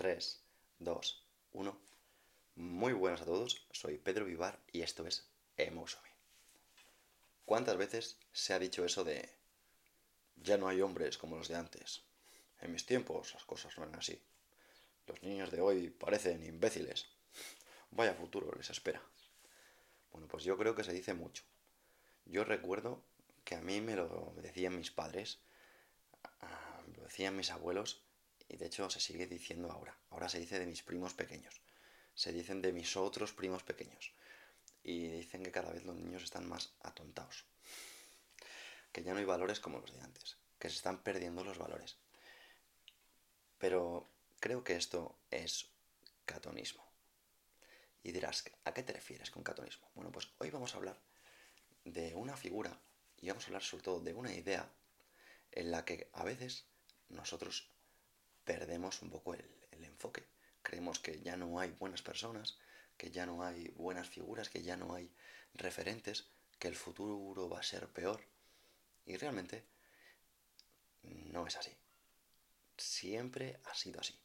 3, 2, 1. Muy buenas a todos, soy Pedro Vivar y esto es Emosomi. ¿Cuántas veces se ha dicho eso de ya no hay hombres como los de antes? En mis tiempos las cosas no eran así. Los niños de hoy parecen imbéciles. Vaya futuro les espera. Bueno, pues yo creo que se dice mucho. Yo recuerdo que a mí me lo decían mis padres, me lo decían mis abuelos y de hecho se sigue diciendo ahora. Ahora se dice de mis primos pequeños. Se dicen de mis otros primos pequeños. Y dicen que cada vez los niños están más atontados. Que ya no hay valores como los de antes. Que se están perdiendo los valores. Pero creo que esto es catonismo. Y dirás, ¿a qué te refieres con catonismo? Bueno, pues hoy vamos a hablar de una figura y vamos a hablar sobre todo de una idea en la que a veces nosotros perdemos un poco el, enfoque. Creemos que ya no hay buenas personas, que ya no hay buenas figuras, que ya no hay referentes, que el futuro va a ser peor. Y realmente no es así. Siempre ha sido así.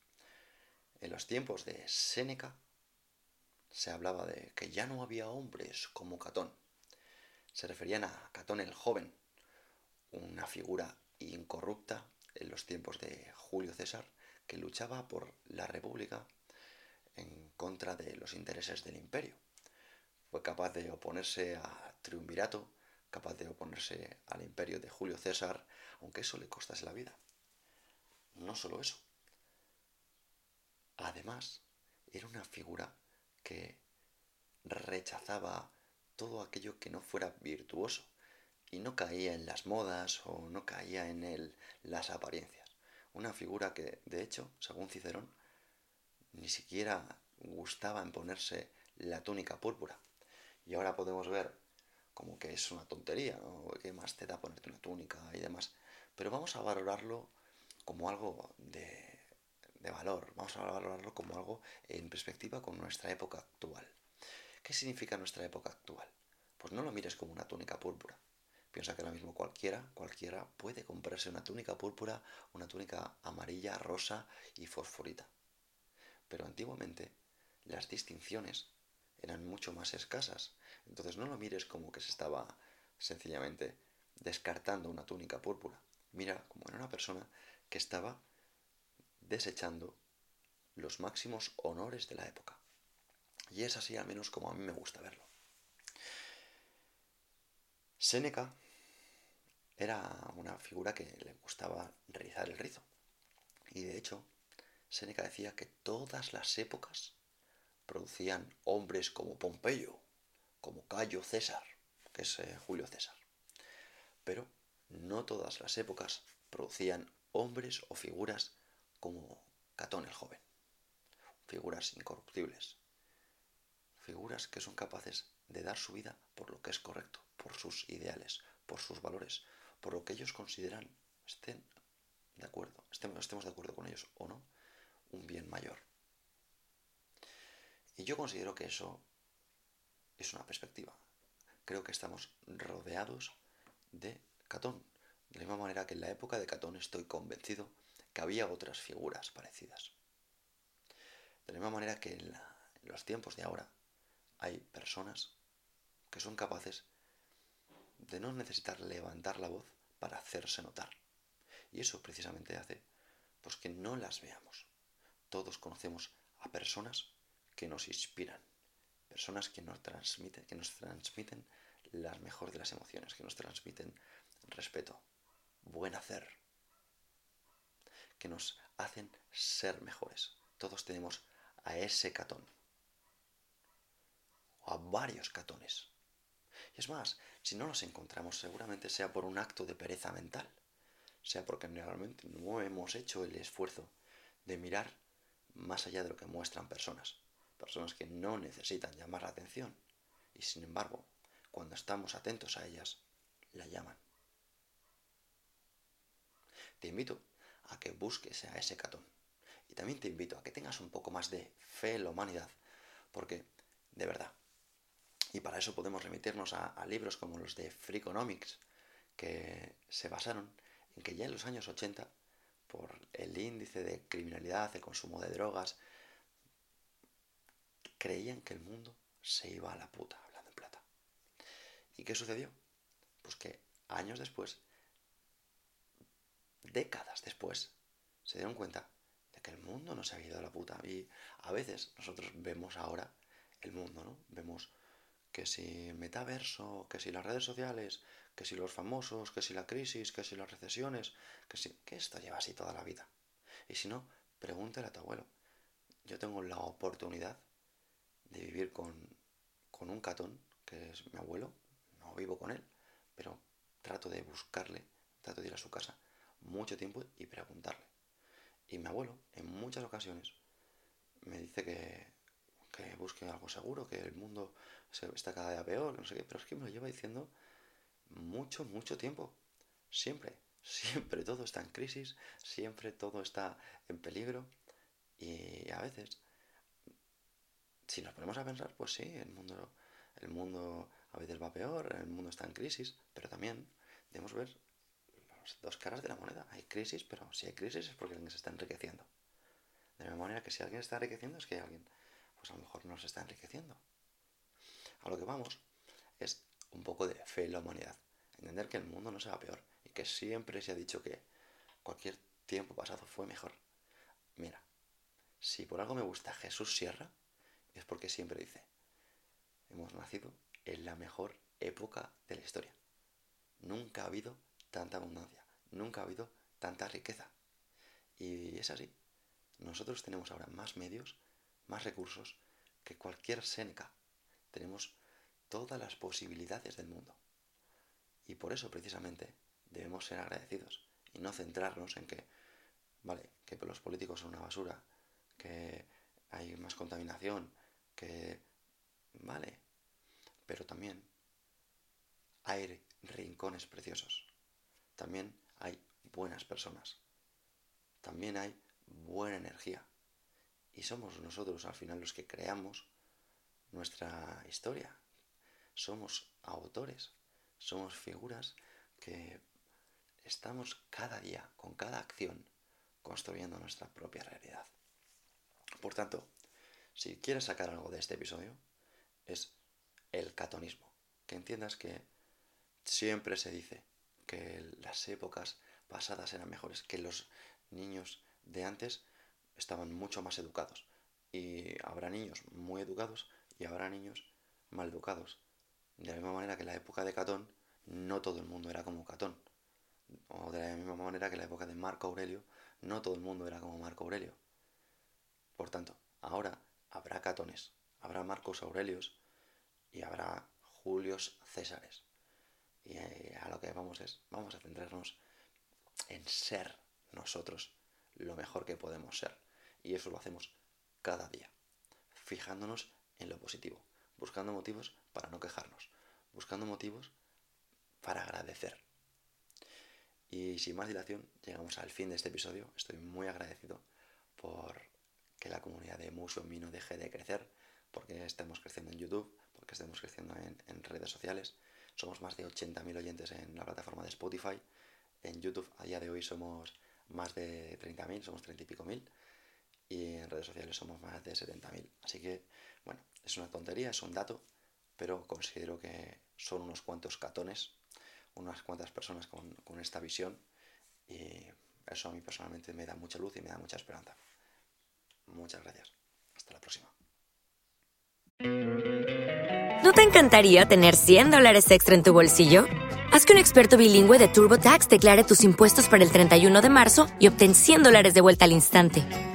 En los tiempos de Séneca se hablaba de que ya no había hombres como Catón. Se referían a Catón el joven, una figura incorrupta en los tiempos de Julio César, que luchaba por la República en contra de los intereses del imperio. Fue capaz de oponerse a Triunvirato, capaz de oponerse al imperio de Julio César, aunque eso le costase la vida. No solo eso. Además, era una figura que rechazaba todo aquello que no fuera virtuoso y no caía en las modas o no caía en el, las apariencias. Una figura que, de hecho, según Cicerón, ni siquiera gustaba en ponerse la túnica púrpura. Y ahora podemos ver como que es una tontería, ¿no? ¿Qué más te da ponerte una túnica y demás? Pero vamos a valorarlo como algo de, de valor, vamos a valorarlo como algo en perspectiva con nuestra época actual. ¿Qué significa nuestra época actual? Pues no lo mires como una túnica púrpura, Piensa que ahora mismo cualquiera, cualquiera puede comprarse una túnica púrpura, una túnica amarilla, rosa y fosforita. Pero antiguamente las distinciones eran mucho más escasas. Entonces no lo mires como que se estaba sencillamente descartando una túnica púrpura. Mira como era una persona que estaba desechando los máximos honores de la época. Y es así al menos como a mí me gusta verlo. Séneca era una figura que le gustaba realizar el rizo. Y de hecho, Séneca decía que todas las épocas producían hombres como Pompeyo, como Cayo César, que es eh, Julio César. Pero no todas las épocas producían hombres o figuras como Catón el joven. Figuras incorruptibles. Figuras que son capaces de dar su vida por lo que es correcto, por sus ideales, por sus valores, por lo que ellos consideran, estén de acuerdo, estemos, de acuerdo con ellos o no, un bien mayor. Y yo considero que eso es una perspectiva. Creo que estamos rodeados de Catón. De la misma manera que en la época de Catón estoy convencido que había otras figuras parecidas. De la misma manera que en, en los tiempos de ahora hay personas que son capaces de no necesitar levantar la voz para hacerse notar. Y eso precisamente hace pues que no las veamos. Todos conocemos a personas que nos inspiran, personas que nos transmiten, que nos transmiten las mejor de las emociones, que nos transmiten respeto, buen hacer, que nos hacen ser mejores. Todos tenemos a ese catón, o a varios catones. Es más, si no los encontramos, seguramente sea por un acto de pereza mental, sea porque realmente no hemos hecho el esfuerzo de mirar más allá de lo que muestran personas. Personas que no necesitan llamar la atención y sin embargo, cuando estamos atentos a ellas, la llaman. Te invito a que busques a ese catón. Y también te invito a que tengas un poco más de fe en la humanidad. Porque, de verdad, y para eso podemos remitirnos a, libros como los de Freakonomics, que se basaron en que ya en los años 80, por el índice de criminalidad, el consumo de drogas, creían que el mundo se iba a la puta, hablando en plata. ¿Y qué sucedió? Pues que años después, décadas después, se dieron cuenta de que el mundo no se había ido a la puta. Y a veces nosotros vemos ahora el mundo, ¿no? Vemos que si metaverso, que si las redes sociales, que si los famosos, que si la crisis, que si las recesiones, que si... que esto lleva así toda la vida. Y si no, pregúntale a tu abuelo. Yo tengo la oportunidad de vivir con, con un catón, que es mi abuelo, no vivo con él, pero trato de buscarle, trato de ir a su casa mucho tiempo y preguntarle. Y mi abuelo, en muchas ocasiones, me dice que, que busque algo seguro, que el mundo está cada día peor, no sé qué, pero es que me lo lleva diciendo mucho, mucho tiempo. Siempre, siempre todo está en crisis, siempre todo está en peligro. Y a veces, si nos ponemos a pensar, pues sí, el mundo, el mundo a veces va peor, el mundo está en crisis, pero también debemos ver las dos caras de la moneda. Hay crisis, pero si hay crisis es porque alguien se está enriqueciendo. De la manera que si alguien está enriqueciendo es que alguien, pues a lo mejor no se está enriqueciendo. A lo que vamos es un poco de fe en la humanidad. Entender que el mundo no se va peor y que siempre se ha dicho que cualquier tiempo pasado fue mejor. Mira, si por algo me gusta Jesús Sierra, es porque siempre dice, hemos nacido en la mejor época de la historia. Nunca ha habido tanta abundancia, nunca ha habido tanta riqueza. Y es así. Nosotros tenemos ahora más medios, más recursos que cualquier Seneca. Tenemos todas las posibilidades del mundo. Y por eso precisamente debemos ser agradecidos y no centrarnos en que, vale, que los políticos son una basura, que hay más contaminación, que, vale, pero también hay rincones preciosos, también hay buenas personas, también hay buena energía. Y somos nosotros al final los que creamos nuestra historia, somos autores, somos figuras que estamos cada día, con cada acción, construyendo nuestra propia realidad. Por tanto, si quieres sacar algo de este episodio, es el catonismo. Que entiendas que siempre se dice que las épocas pasadas eran mejores, que los niños de antes estaban mucho más educados. Y habrá niños muy educados y habrá niños mal educados. De la misma manera que en la época de Catón, no todo el mundo era como Catón. O de la misma manera que en la época de Marco Aurelio, no todo el mundo era como Marco Aurelio. Por tanto, ahora habrá Catones, habrá Marcos Aurelios y habrá Julios Césares. Y eh, a lo que vamos es, vamos a centrarnos en ser nosotros lo mejor que podemos ser. Y eso lo hacemos cada día, fijándonos en lo positivo, buscando motivos para no quejarnos, buscando motivos para agradecer. Y sin más dilación, llegamos al fin de este episodio. Estoy muy agradecido por que la comunidad de Muso Mino deje de crecer, porque estemos creciendo en YouTube, porque estemos creciendo en, en redes sociales. Somos más de 80.000 oyentes en la plataforma de Spotify. En YouTube a día de hoy somos más de 30.000, somos 30 y pico mil. Y en redes sociales somos más de 70.000. Así que, bueno, es una tontería, es un dato, pero considero que son unos cuantos catones, unas cuantas personas con, con esta visión y eso a mí personalmente me da mucha luz y me da mucha esperanza. Muchas gracias. Hasta la próxima. ¿No te encantaría tener 100 dólares extra en tu bolsillo? Haz que un experto bilingüe de TurboTax declare tus impuestos para el 31 de marzo y obtén 100 dólares de vuelta al instante.